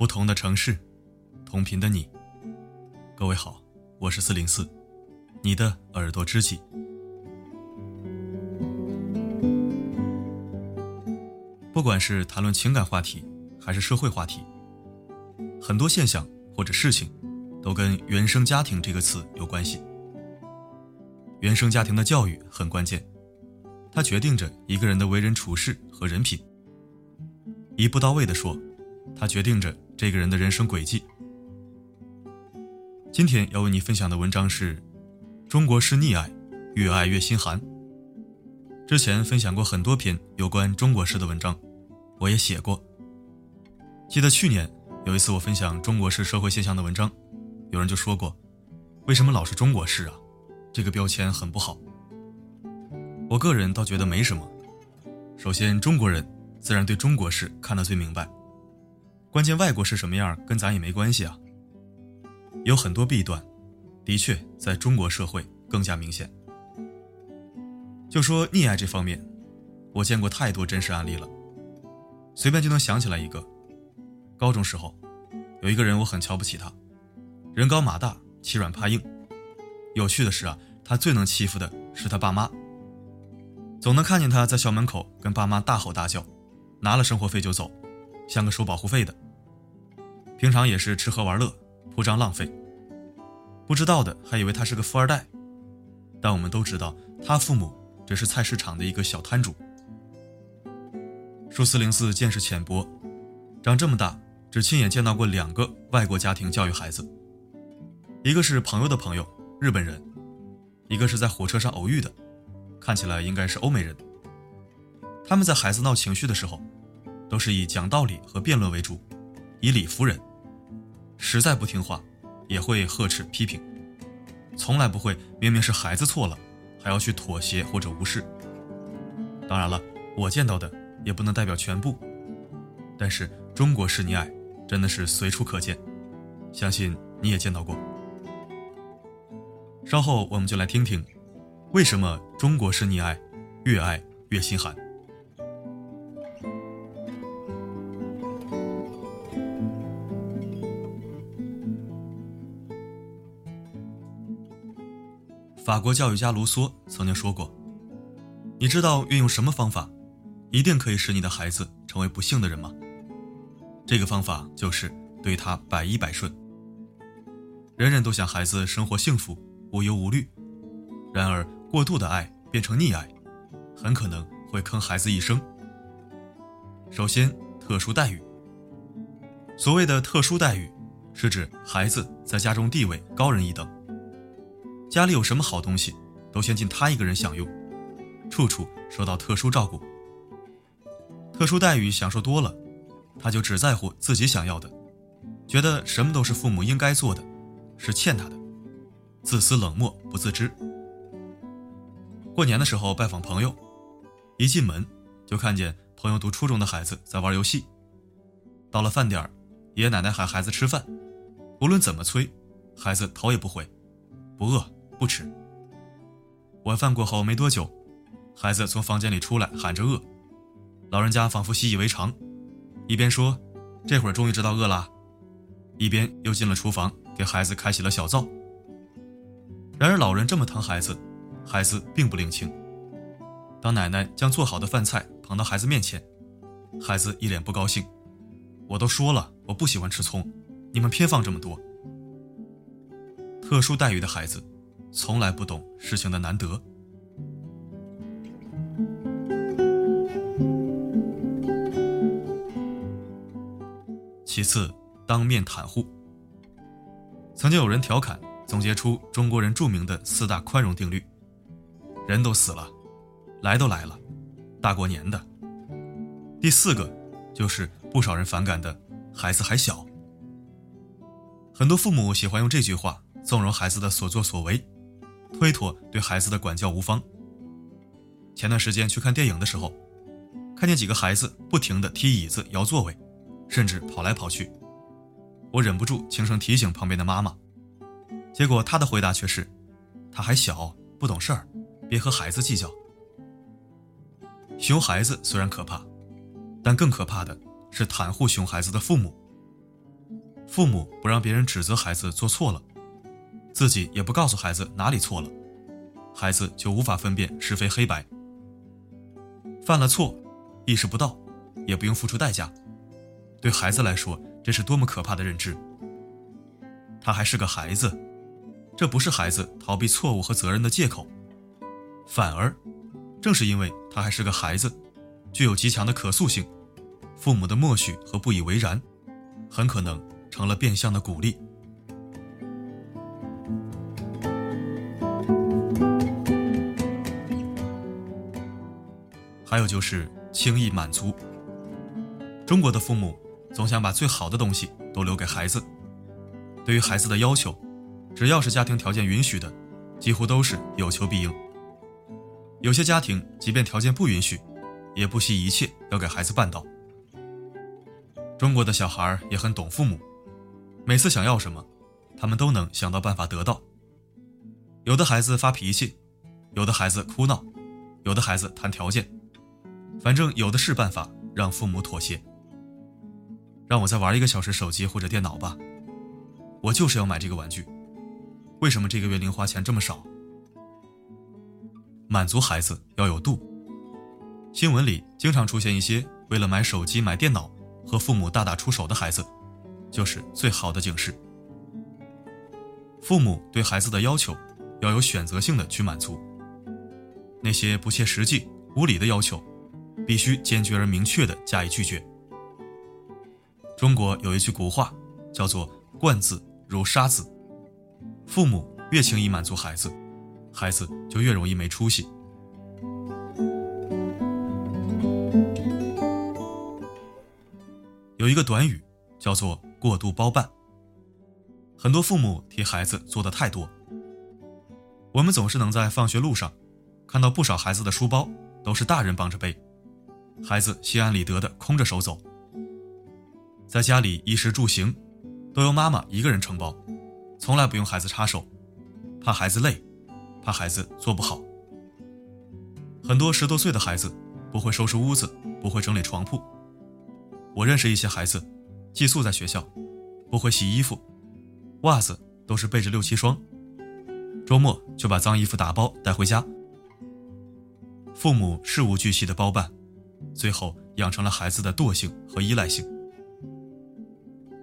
不同的城市，同频的你。各位好，我是四零四，你的耳朵知己。不管是谈论情感话题，还是社会话题，很多现象或者事情，都跟“原生家庭”这个词有关系。原生家庭的教育很关键，它决定着一个人的为人处事和人品。一步到位的说，它决定着这个人的人生轨迹。今天要为你分享的文章是《中国式溺爱，越爱越心寒》。之前分享过很多篇有关中国式的文章，我也写过。记得去年有一次我分享中国式社会现象的文章，有人就说过：“为什么老是中国式啊？这个标签很不好。”我个人倒觉得没什么。首先，中国人。自然对中国式看得最明白，关键外国是什么样跟咱也没关系啊。有很多弊端，的确在中国社会更加明显。就说溺爱这方面，我见过太多真实案例了，随便就能想起来一个。高中时候，有一个人我很瞧不起他，人高马大，欺软怕硬。有趣的是啊，他最能欺负的是他爸妈，总能看见他在校门口跟爸妈大吼大叫。拿了生活费就走，像个收保护费的。平常也是吃喝玩乐，铺张浪费。不知道的还以为他是个富二代，但我们都知道，他父母只是菜市场的一个小摊主。数四零四见识浅薄，长这么大只亲眼见到过两个外国家庭教育孩子，一个是朋友的朋友，日本人；一个是在火车上偶遇的，看起来应该是欧美人。他们在孩子闹情绪的时候，都是以讲道理和辩论为主，以理服人。实在不听话，也会呵斥批评，从来不会明明是孩子错了，还要去妥协或者无视。当然了，我见到的也不能代表全部，但是中国式溺爱真的是随处可见，相信你也见到过。稍后我们就来听听，为什么中国式溺爱越爱越心寒。法国教育家卢梭曾经说过：“你知道运用什么方法，一定可以使你的孩子成为不幸的人吗？这个方法就是对他百依百顺。人人都想孩子生活幸福、无忧无虑，然而过度的爱变成溺爱，很可能会坑孩子一生。首先，特殊待遇。所谓的特殊待遇，是指孩子在家中地位高人一等。”家里有什么好东西，都先进他一个人享用，处处受到特殊照顾。特殊待遇享受多了，他就只在乎自己想要的，觉得什么都是父母应该做的，是欠他的，自私冷漠不自知。过年的时候拜访朋友，一进门就看见朋友读初中的孩子在玩游戏。到了饭点爷爷奶奶喊孩子吃饭，无论怎么催，孩子头也不回，不饿。不吃。晚饭过后没多久，孩子从房间里出来，喊着饿。老人家仿佛习以为常，一边说：“这会儿终于知道饿了。”一边又进了厨房，给孩子开启了小灶。然而老人这么疼孩子，孩子并不领情。当奶奶将做好的饭菜捧到孩子面前，孩子一脸不高兴：“我都说了，我不喜欢吃葱，你们偏放这么多。”特殊待遇的孩子。从来不懂事情的难得。其次，当面袒护。曾经有人调侃总结出中国人著名的四大宽容定律：人都死了，来都来了，大过年的。第四个就是不少人反感的，孩子还小。很多父母喜欢用这句话纵容孩子的所作所为。推脱对孩子的管教无方。前段时间去看电影的时候，看见几个孩子不停地踢椅子、摇座位，甚至跑来跑去，我忍不住轻声提醒旁边的妈妈，结果她的回答却是：“他还小，不懂事儿，别和孩子计较。”熊孩子虽然可怕，但更可怕的是袒护熊孩子的父母。父母不让别人指责孩子做错了，自己也不告诉孩子哪里错了，孩子就无法分辨是非黑白。犯了错，意识不到，也不用付出代价，对孩子来说，这是多么可怕的认知。他还是个孩子，这不是孩子逃避错误和责任的借口，反而，正是因为他还是个孩子，具有极强的可塑性，父母的默许和不以为然，很可能成了变相的鼓励。有就是轻易满足。中国的父母总想把最好的东西都留给孩子。对于孩子的要求，只要是家庭条件允许的，几乎都是有求必应。有些家庭即便条件不允许，也不惜一切要给孩子办到。中国的小孩也很懂父母，每次想要什么，他们都能想到办法得到。有的孩子发脾气，有的孩子哭闹，有的孩子谈条件，反正有的是办法让父母妥协。让我再玩一个小时手机或者电脑吧。我就是要买这个玩具，为什么这个月零花钱这么少？满足孩子要有度。新闻里经常出现一些为了买手机、买电脑和父母大打出手的孩子，就是最好的警示。父母对孩子的要求要有选择性的去满足，那些不切实际、无理的要求，必须坚决而明确的加以拒绝。中国有一句古话，叫做“惯子”。如杀子，父母越轻易满足孩子，孩子就越容易没出息。有一个短语叫做“过度包办”，很多父母替孩子做的太多。我们总是能在放学路上看到不少孩子的书包都是大人帮着背，孩子心安理得的空着手走。在家里衣食住行。都由妈妈一个人承包，从来不用孩子插手，怕孩子累，怕孩子做不好。很多十多岁的孩子不会收拾屋子，不会整理床铺。我认识一些孩子，寄宿在学校，不会洗衣服，袜子都是备着六七双，周末就把脏衣服打包带回家。父母事无巨细的包办，最后养成了孩子的惰性和依赖性。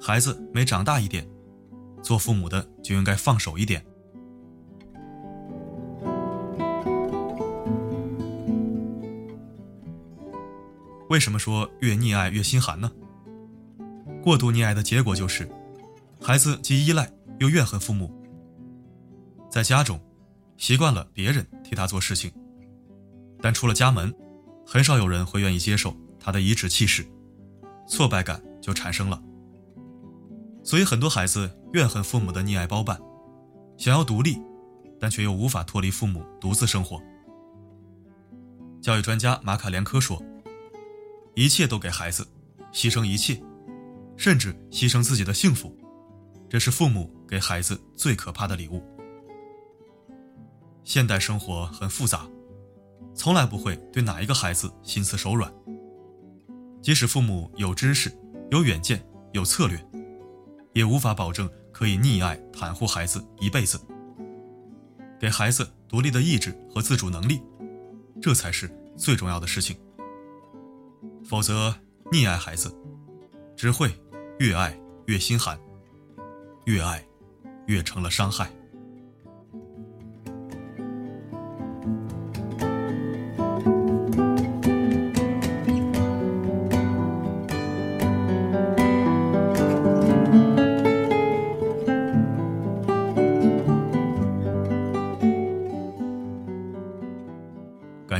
孩子每长大一点，做父母的就应该放手一点。为什么说越溺爱越心寒呢？过度溺爱的结果就是，孩子既依赖又怨恨父母。在家中，习惯了别人替他做事情，但出了家门，很少有人会愿意接受他的颐指气使，挫败感就产生了。所以，很多孩子怨恨父母的溺爱包办，想要独立，但却又无法脱离父母独自生活。教育专家马卡连科说：“一切都给孩子，牺牲一切，甚至牺牲自己的幸福，这是父母给孩子最可怕的礼物。”现代生活很复杂，从来不会对哪一个孩子心慈手软。即使父母有知识、有远见、有策略。也无法保证可以溺爱袒护孩子一辈子，给孩子独立的意志和自主能力，这才是最重要的事情。否则，溺爱孩子，只会越爱越心寒，越爱越成了伤害。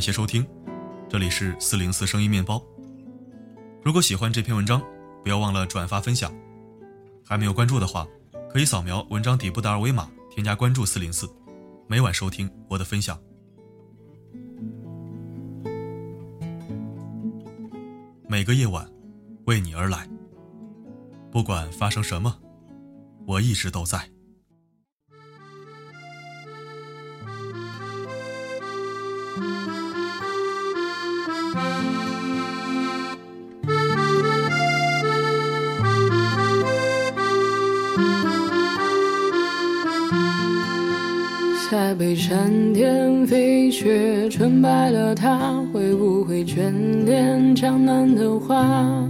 谢收听，这里是四零四声音面包。如果喜欢这篇文章，不要忘了转发分享。还没有关注的话，可以扫描文章底部的二维码，添加关注四零四，每晚收听我的分享。每个夜晚，为你而来。不管发生什么，我一直都在。雪，纯白了它，会不会眷恋江南的花？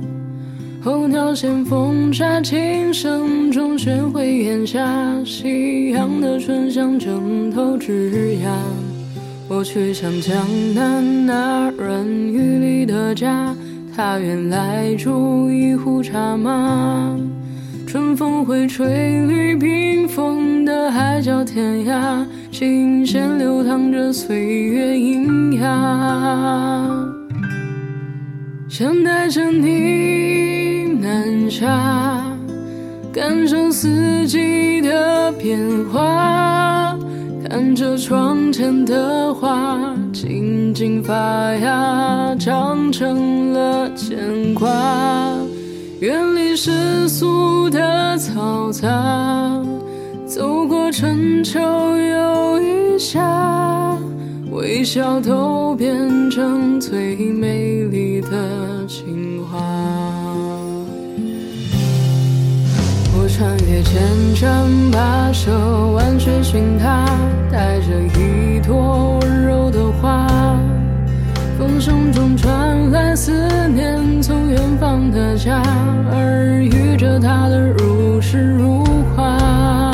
候鸟衔风沙，琴声中学会檐下，夕阳的醇香枕头枝桠。我去向江南那软雨里的家，他原来煮一壶茶吗。春风会吹绿冰封的海角天涯，琴弦流淌着岁月喑哑，想带着你。南下，感受四季的变化，看着窗前的花静静发芽，长成了牵挂。远离世俗的嘈杂，走过春秋又一夏，微笑都变成最美丽的情话。我穿越千山跋涉，万水寻他，带着一朵温柔的花。风声中传来思念，从远方的家，耳语着他的如诗如画。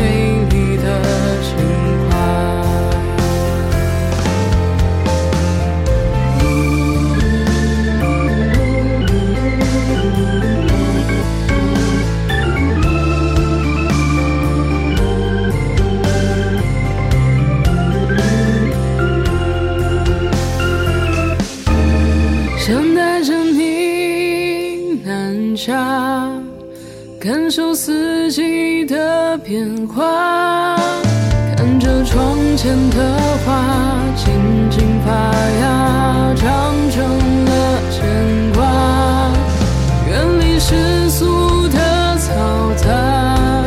下。感受四季的变化，看着窗前的花静静发芽，长成了牵挂。远离世俗的嘈杂，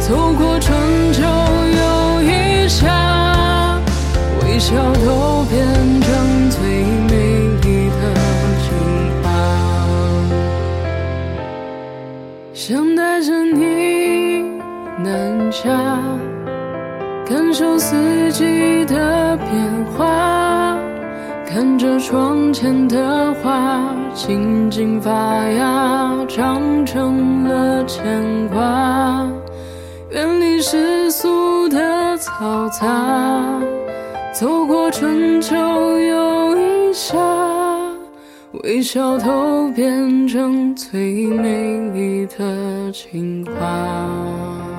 走过春秋又一夏，微笑着窗前的花静静发芽，长成了牵挂。远离世俗的嘈杂，走过春秋又一夏。微笑都变成最美丽的情话。